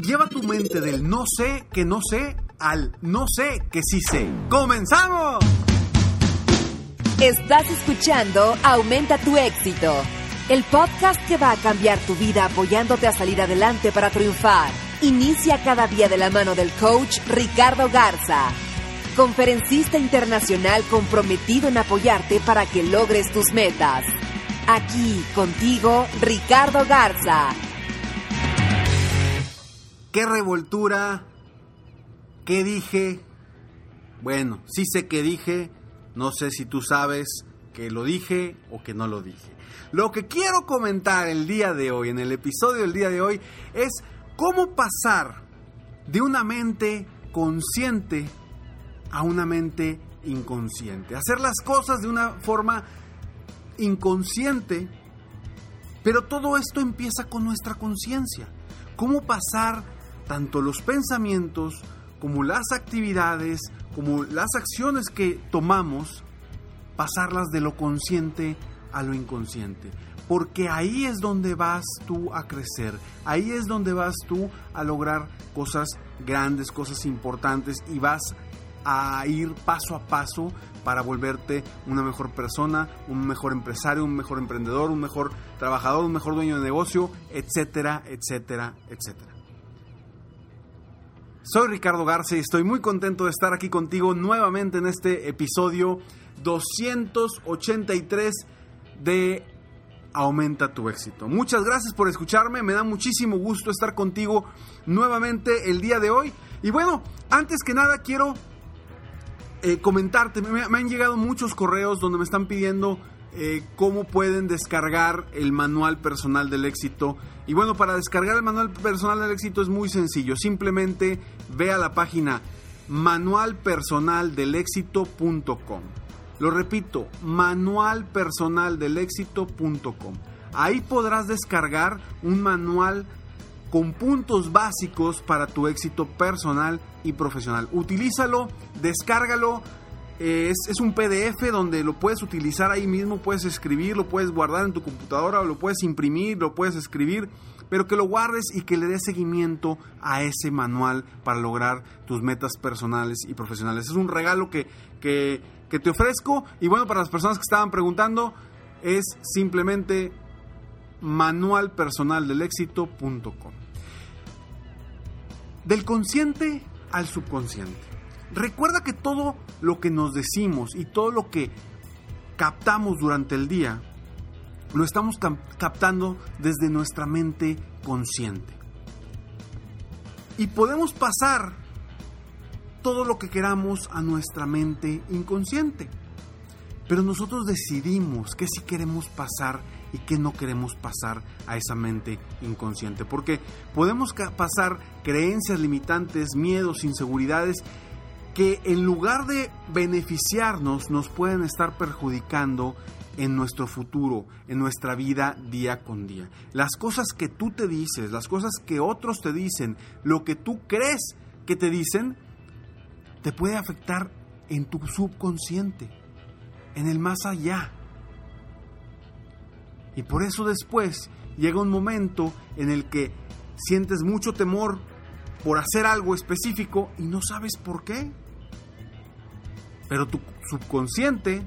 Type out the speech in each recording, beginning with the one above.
Lleva tu mente del no sé que no sé al no sé que sí sé. ¡Comenzamos! Estás escuchando Aumenta tu éxito, el podcast que va a cambiar tu vida apoyándote a salir adelante para triunfar. Inicia cada día de la mano del coach Ricardo Garza, conferencista internacional comprometido en apoyarte para que logres tus metas. Aquí contigo, Ricardo Garza. ¿Qué revoltura? ¿Qué dije? Bueno, sí sé que dije, no sé si tú sabes que lo dije o que no lo dije. Lo que quiero comentar el día de hoy, en el episodio del día de hoy, es cómo pasar de una mente consciente a una mente inconsciente. Hacer las cosas de una forma inconsciente, pero todo esto empieza con nuestra conciencia. ¿Cómo pasar tanto los pensamientos como las actividades, como las acciones que tomamos, pasarlas de lo consciente a lo inconsciente. Porque ahí es donde vas tú a crecer, ahí es donde vas tú a lograr cosas grandes, cosas importantes y vas a ir paso a paso para volverte una mejor persona, un mejor empresario, un mejor emprendedor, un mejor trabajador, un mejor dueño de negocio, etcétera, etcétera, etcétera. Soy Ricardo Garza y estoy muy contento de estar aquí contigo nuevamente en este episodio 283 de Aumenta tu éxito. Muchas gracias por escucharme, me da muchísimo gusto estar contigo nuevamente el día de hoy. Y bueno, antes que nada quiero eh, comentarte, me, me han llegado muchos correos donde me están pidiendo eh, cómo pueden descargar el manual personal del éxito. Y bueno, para descargar el manual personal del éxito es muy sencillo. Simplemente ve a la página manualpersonaldelexito.com. Lo repito, manualpersonaldelexito.com. Ahí podrás descargar un manual con puntos básicos para tu éxito personal y profesional. Utilízalo, descárgalo es, un PDF donde lo puedes utilizar ahí mismo, puedes escribir, lo puedes guardar en tu computadora, lo puedes imprimir, lo puedes escribir, pero que lo guardes y que le des seguimiento a ese manual para lograr tus metas personales y profesionales. Es un regalo que, que, que te ofrezco y bueno, para las personas que estaban preguntando, es simplemente manualpersonaldelexito.com. Del consciente al subconsciente. Recuerda que todo lo que nos decimos y todo lo que captamos durante el día, lo estamos captando desde nuestra mente consciente. Y podemos pasar todo lo que queramos a nuestra mente inconsciente. Pero nosotros decidimos qué sí queremos pasar y qué no queremos pasar a esa mente inconsciente. Porque podemos pasar creencias limitantes, miedos, inseguridades que en lugar de beneficiarnos nos pueden estar perjudicando en nuestro futuro, en nuestra vida día con día. Las cosas que tú te dices, las cosas que otros te dicen, lo que tú crees que te dicen, te puede afectar en tu subconsciente, en el más allá. Y por eso después llega un momento en el que sientes mucho temor por hacer algo específico y no sabes por qué. Pero tu subconsciente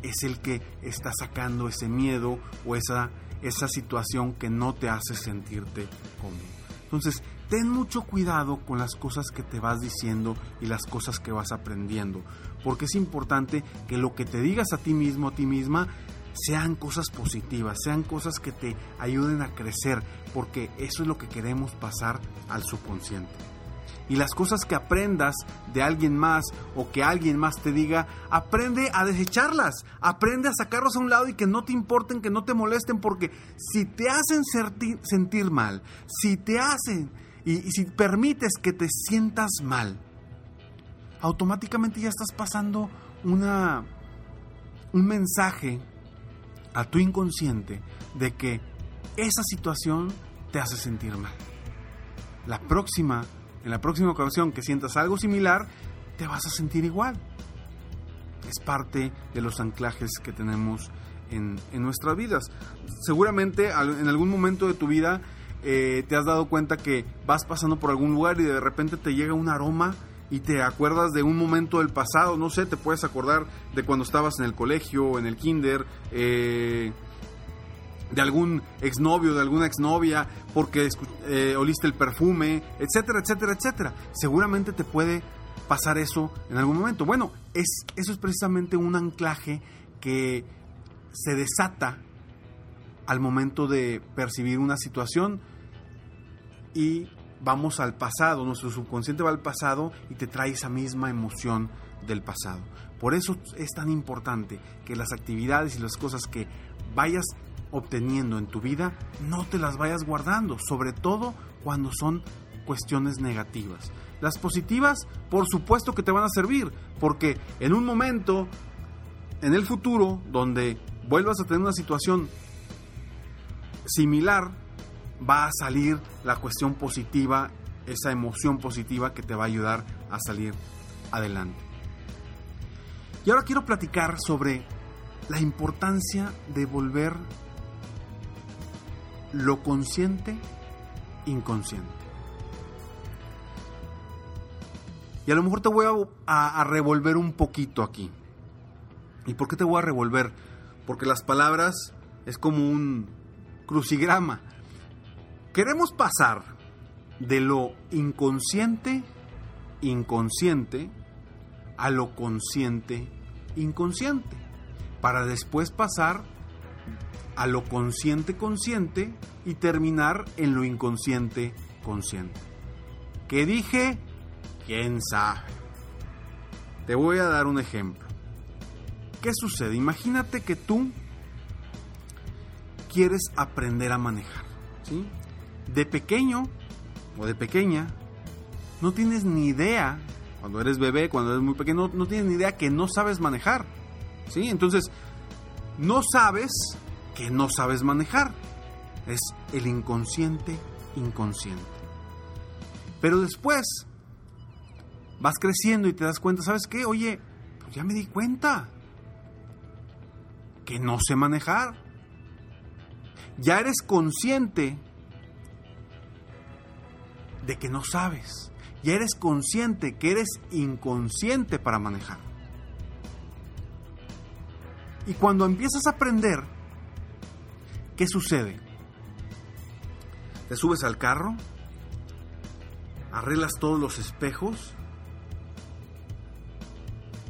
es el que está sacando ese miedo o esa, esa situación que no te hace sentirte cómodo. Entonces, ten mucho cuidado con las cosas que te vas diciendo y las cosas que vas aprendiendo, porque es importante que lo que te digas a ti mismo, a ti misma, sean cosas positivas, sean cosas que te ayuden a crecer, porque eso es lo que queremos pasar al subconsciente. Y las cosas que aprendas de alguien más o que alguien más te diga, aprende a desecharlas, aprende a sacarlos a un lado y que no te importen, que no te molesten, porque si te hacen sentir mal, si te hacen y, y si permites que te sientas mal, automáticamente ya estás pasando una, un mensaje a tu inconsciente de que esa situación te hace sentir mal. La próxima, en la próxima ocasión que sientas algo similar, te vas a sentir igual. Es parte de los anclajes que tenemos en, nuestras vidas. Seguramente en algún momento de tu vida eh, te has dado cuenta que vas pasando por algún lugar y de repente te llega un aroma y te acuerdas de un momento del pasado, no sé, te puedes acordar de cuando estabas en el colegio, en el kinder, eh, de algún exnovio, de alguna exnovia, porque eh, oliste el perfume, etcétera, etcétera, etcétera. Seguramente te puede pasar eso en algún momento. Bueno, es, eso es precisamente un anclaje que se desata al momento de percibir una situación y vamos al pasado, nuestro subconsciente va al pasado y te trae esa misma emoción del pasado. Por eso es tan importante que las actividades y las cosas que vayas obteniendo en tu vida no te las vayas guardando, sobre todo cuando son cuestiones negativas. Las positivas, por supuesto que te van a servir, porque en un momento, en el futuro, donde vuelvas a tener una situación similar, va a salir la cuestión positiva, esa emoción positiva que te va a ayudar a salir adelante. Y ahora quiero platicar sobre la importancia de volver lo consciente inconsciente. Y a lo mejor te voy a, revolver un poquito aquí. ¿Y por qué te voy a revolver? Porque las palabras es como un crucigrama. Queremos pasar de lo inconsciente, inconsciente, a lo consciente, inconsciente, para después pasar a lo consciente, consciente y terminar en lo inconsciente, consciente. ¿Qué dije? ¿Quién sabe? Te voy a dar un ejemplo. ¿Qué sucede? Imagínate que tú quieres aprender a manejar, ¿sí? de pequeño o de pequeña, no tienes ni idea, cuando eres bebé, cuando eres muy pequeño, no, tienes ni idea que no sabes manejar. ¿Sí? Entonces, no sabes que no sabes manejar. Es el inconsciente inconsciente. Pero después vas creciendo y te das cuenta, ¿sabes qué? Oye, pues ya me di cuenta que no sé manejar. Ya eres consciente de que no sabes. Y eres consciente que eres inconsciente para manejar. Y cuando empiezas a aprender, ¿qué sucede? Te subes al carro, arreglas todos los espejos,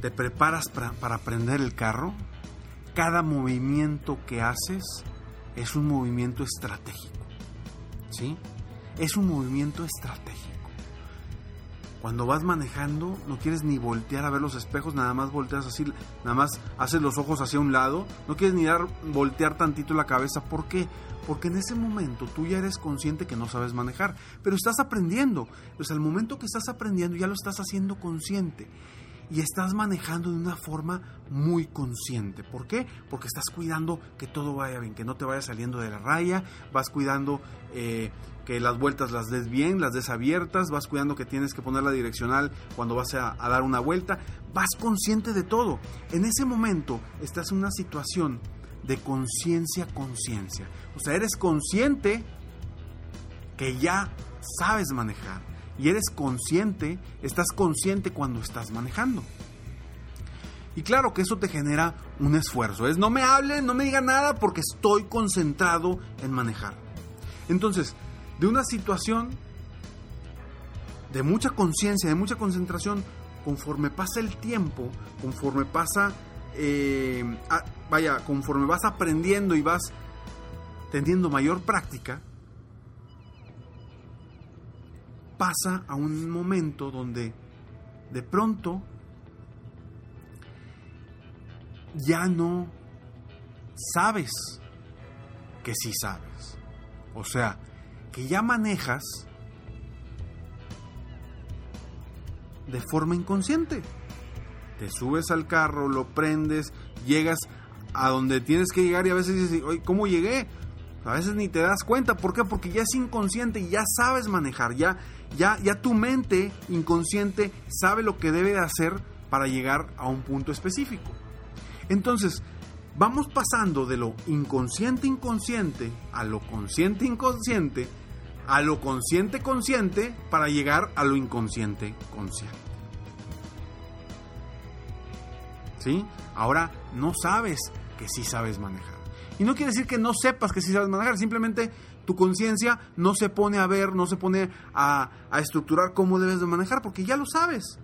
te preparas para, para aprender el carro, cada movimiento que haces es un movimiento estratégico. ¿Sí? es un movimiento estratégico. Cuando vas manejando, no quieres ni voltear a ver los espejos, nada más volteas así, nada más haces los ojos hacia un lado, no quieres ni dar, voltear tantito la cabeza. ¿Por qué? Porque en ese momento tú ya eres consciente que no sabes manejar, pero estás aprendiendo. Pues al momento que estás aprendiendo ya lo estás haciendo consciente y estás manejando de una forma muy consciente. ¿Por qué? Porque estás cuidando que todo vaya bien, que no te vaya saliendo de la raya, vas cuidando eh, que las vueltas las des bien, las des abiertas, vas cuidando que tienes que poner la direccional cuando vas a, dar una vuelta, vas consciente de todo. En ese momento estás en una situación de conciencia, conciencia. O sea, eres consciente que ya sabes manejar y eres consciente, estás consciente cuando estás manejando. Y claro que eso te genera un esfuerzo. Es no me hable, no me diga nada porque estoy concentrado en manejar. Entonces, de una situación de mucha conciencia, de mucha concentración, conforme pasa el tiempo, conforme pasa, eh, vaya, conforme vas aprendiendo y vas teniendo mayor práctica, pasa a un momento donde de pronto ya no sabes que sí sabes. O sea, que ya manejas de forma inconsciente. Te subes al carro, lo prendes, llegas a donde tienes que llegar y a veces dices, ¿cómo llegué? A veces ni te das cuenta. ¿Por qué? Porque ya es inconsciente y ya sabes manejar. Ya, ya, ya tu mente inconsciente sabe lo que debe de hacer para llegar a un punto específico. Entonces, vamos pasando de lo inconsciente inconsciente a lo consciente inconsciente a lo consciente consciente para llegar a lo inconsciente consciente. ¿Sí? Ahora no sabes que sí sabes manejar. Y no quiere decir que no sepas que sí sabes manejar, simplemente tu conciencia no se pone a ver, no se pone a, a estructurar cómo debes de manejar, porque ya lo sabes,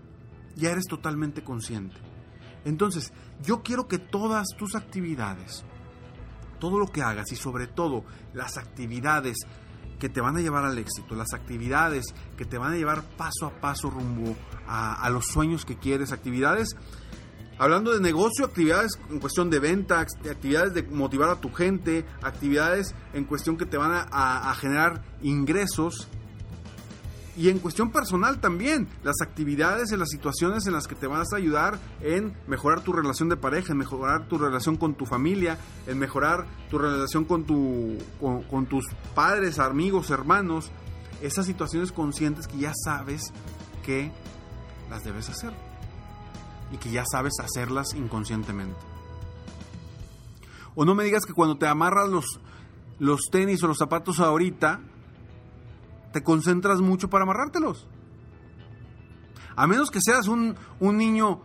ya eres totalmente consciente. Entonces, yo quiero que todas tus actividades, todo lo que hagas y sobre todo las actividades que te van a llevar al éxito, las actividades que te van a llevar paso a paso rumbo a, los sueños que quieres, actividades, hablando de negocio, actividades en cuestión de venta, actividades de motivar a tu gente, actividades en cuestión que te van a generar ingresos y en cuestión personal también, las actividades y las situaciones en las que te vas a ayudar en mejorar tu relación de pareja, en mejorar tu relación con tu familia, en mejorar tu relación con, tu, con, tus padres, amigos, hermanos. Esas situaciones conscientes que ya sabes que las debes hacer y que ya sabes hacerlas inconscientemente. O no me digas que cuando te amarras los, los tenis o los zapatos ahorita, te concentras mucho para amarrártelos. A menos que seas un, niño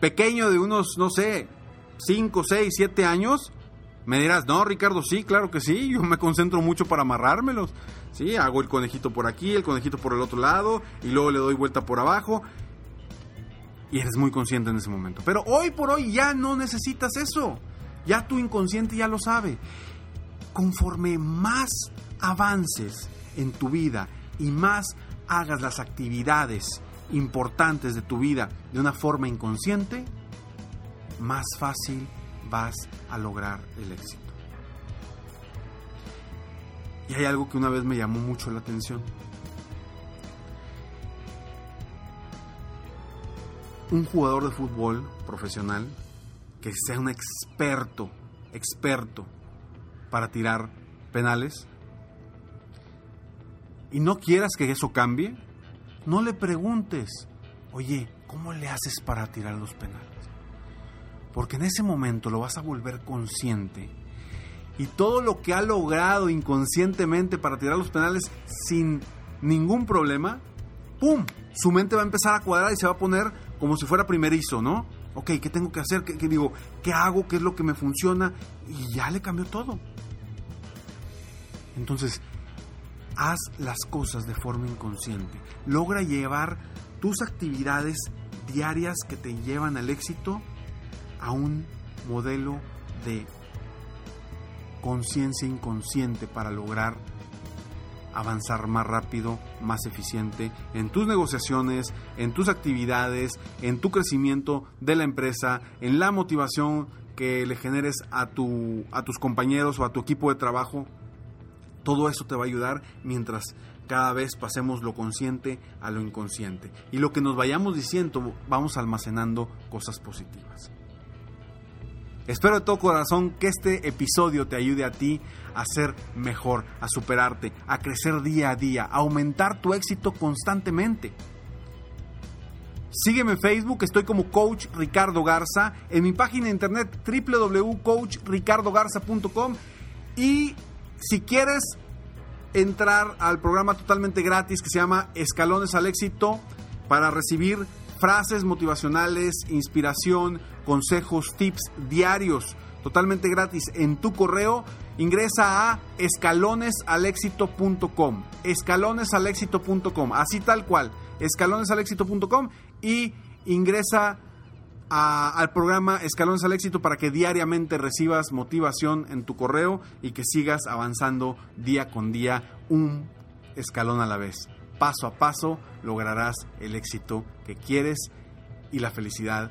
pequeño de unos, no sé, 5, 6, 7 años, me dirás, no, Ricardo, sí, claro que sí, yo me concentro mucho para amarrármelos. Sí, hago el conejito por aquí, el conejito por el otro lado, y luego le doy vuelta por abajo. Y eres muy consciente en ese momento. Pero hoy por hoy ya no necesitas eso. Ya tu inconsciente ya lo sabe. Conforme más avances en tu vida y más hagas las actividades importantes de tu vida de una forma inconsciente, más fácil vas a lograr el éxito. Y hay algo que una vez me llamó mucho la atención. Un jugador de fútbol profesional que sea un experto, experto para tirar penales, y no quieras que eso cambie, no le preguntes, oye, ¿cómo le haces para tirar los penales? Porque en ese momento lo vas a volver consciente. Y todo lo que ha logrado inconscientemente para tirar los penales sin ningún problema, ¡pum! Su mente va a empezar a cuadrar y se va a poner como si fuera primerizo, ¿no? Ok, ¿qué tengo que hacer? ¿Qué, digo? ¿Qué hago? ¿Qué es lo que me funciona? Y ya le cambió todo. Entonces, haz las cosas de forma inconsciente. Logra llevar tus actividades diarias que te llevan al éxito a un modelo de conciencia inconsciente para lograr avanzar más rápido, más eficiente en tus negociaciones, en tus actividades, en tu crecimiento de la empresa, en la motivación que le generes a, tu, a tus compañeros o a tu equipo de trabajo todo eso te va a ayudar mientras cada vez pasemos lo consciente a lo inconsciente. Y lo que nos vayamos diciendo, vamos almacenando cosas positivas. Espero de todo corazón que este episodio te ayude a ti a ser mejor, a superarte, a crecer día a día, a aumentar tu éxito constantemente. Sígueme en Facebook, estoy como Coach Ricardo Garza, en mi página de internet www.coachricardogarza.com y si quieres entrar al programa totalmente gratis que se llama Escalones al Éxito para recibir frases motivacionales, inspiración, consejos, tips diarios, totalmente gratis en tu correo. Ingresa a escalonesalexito.com, escalonesalexito.com, así tal cual, escalonesalexito.com y ingresa al programa Escalones al Éxito para que diariamente recibas motivación en tu correo y que sigas avanzando día con día un escalón a la vez. Paso a paso lograrás el éxito que quieres y la felicidad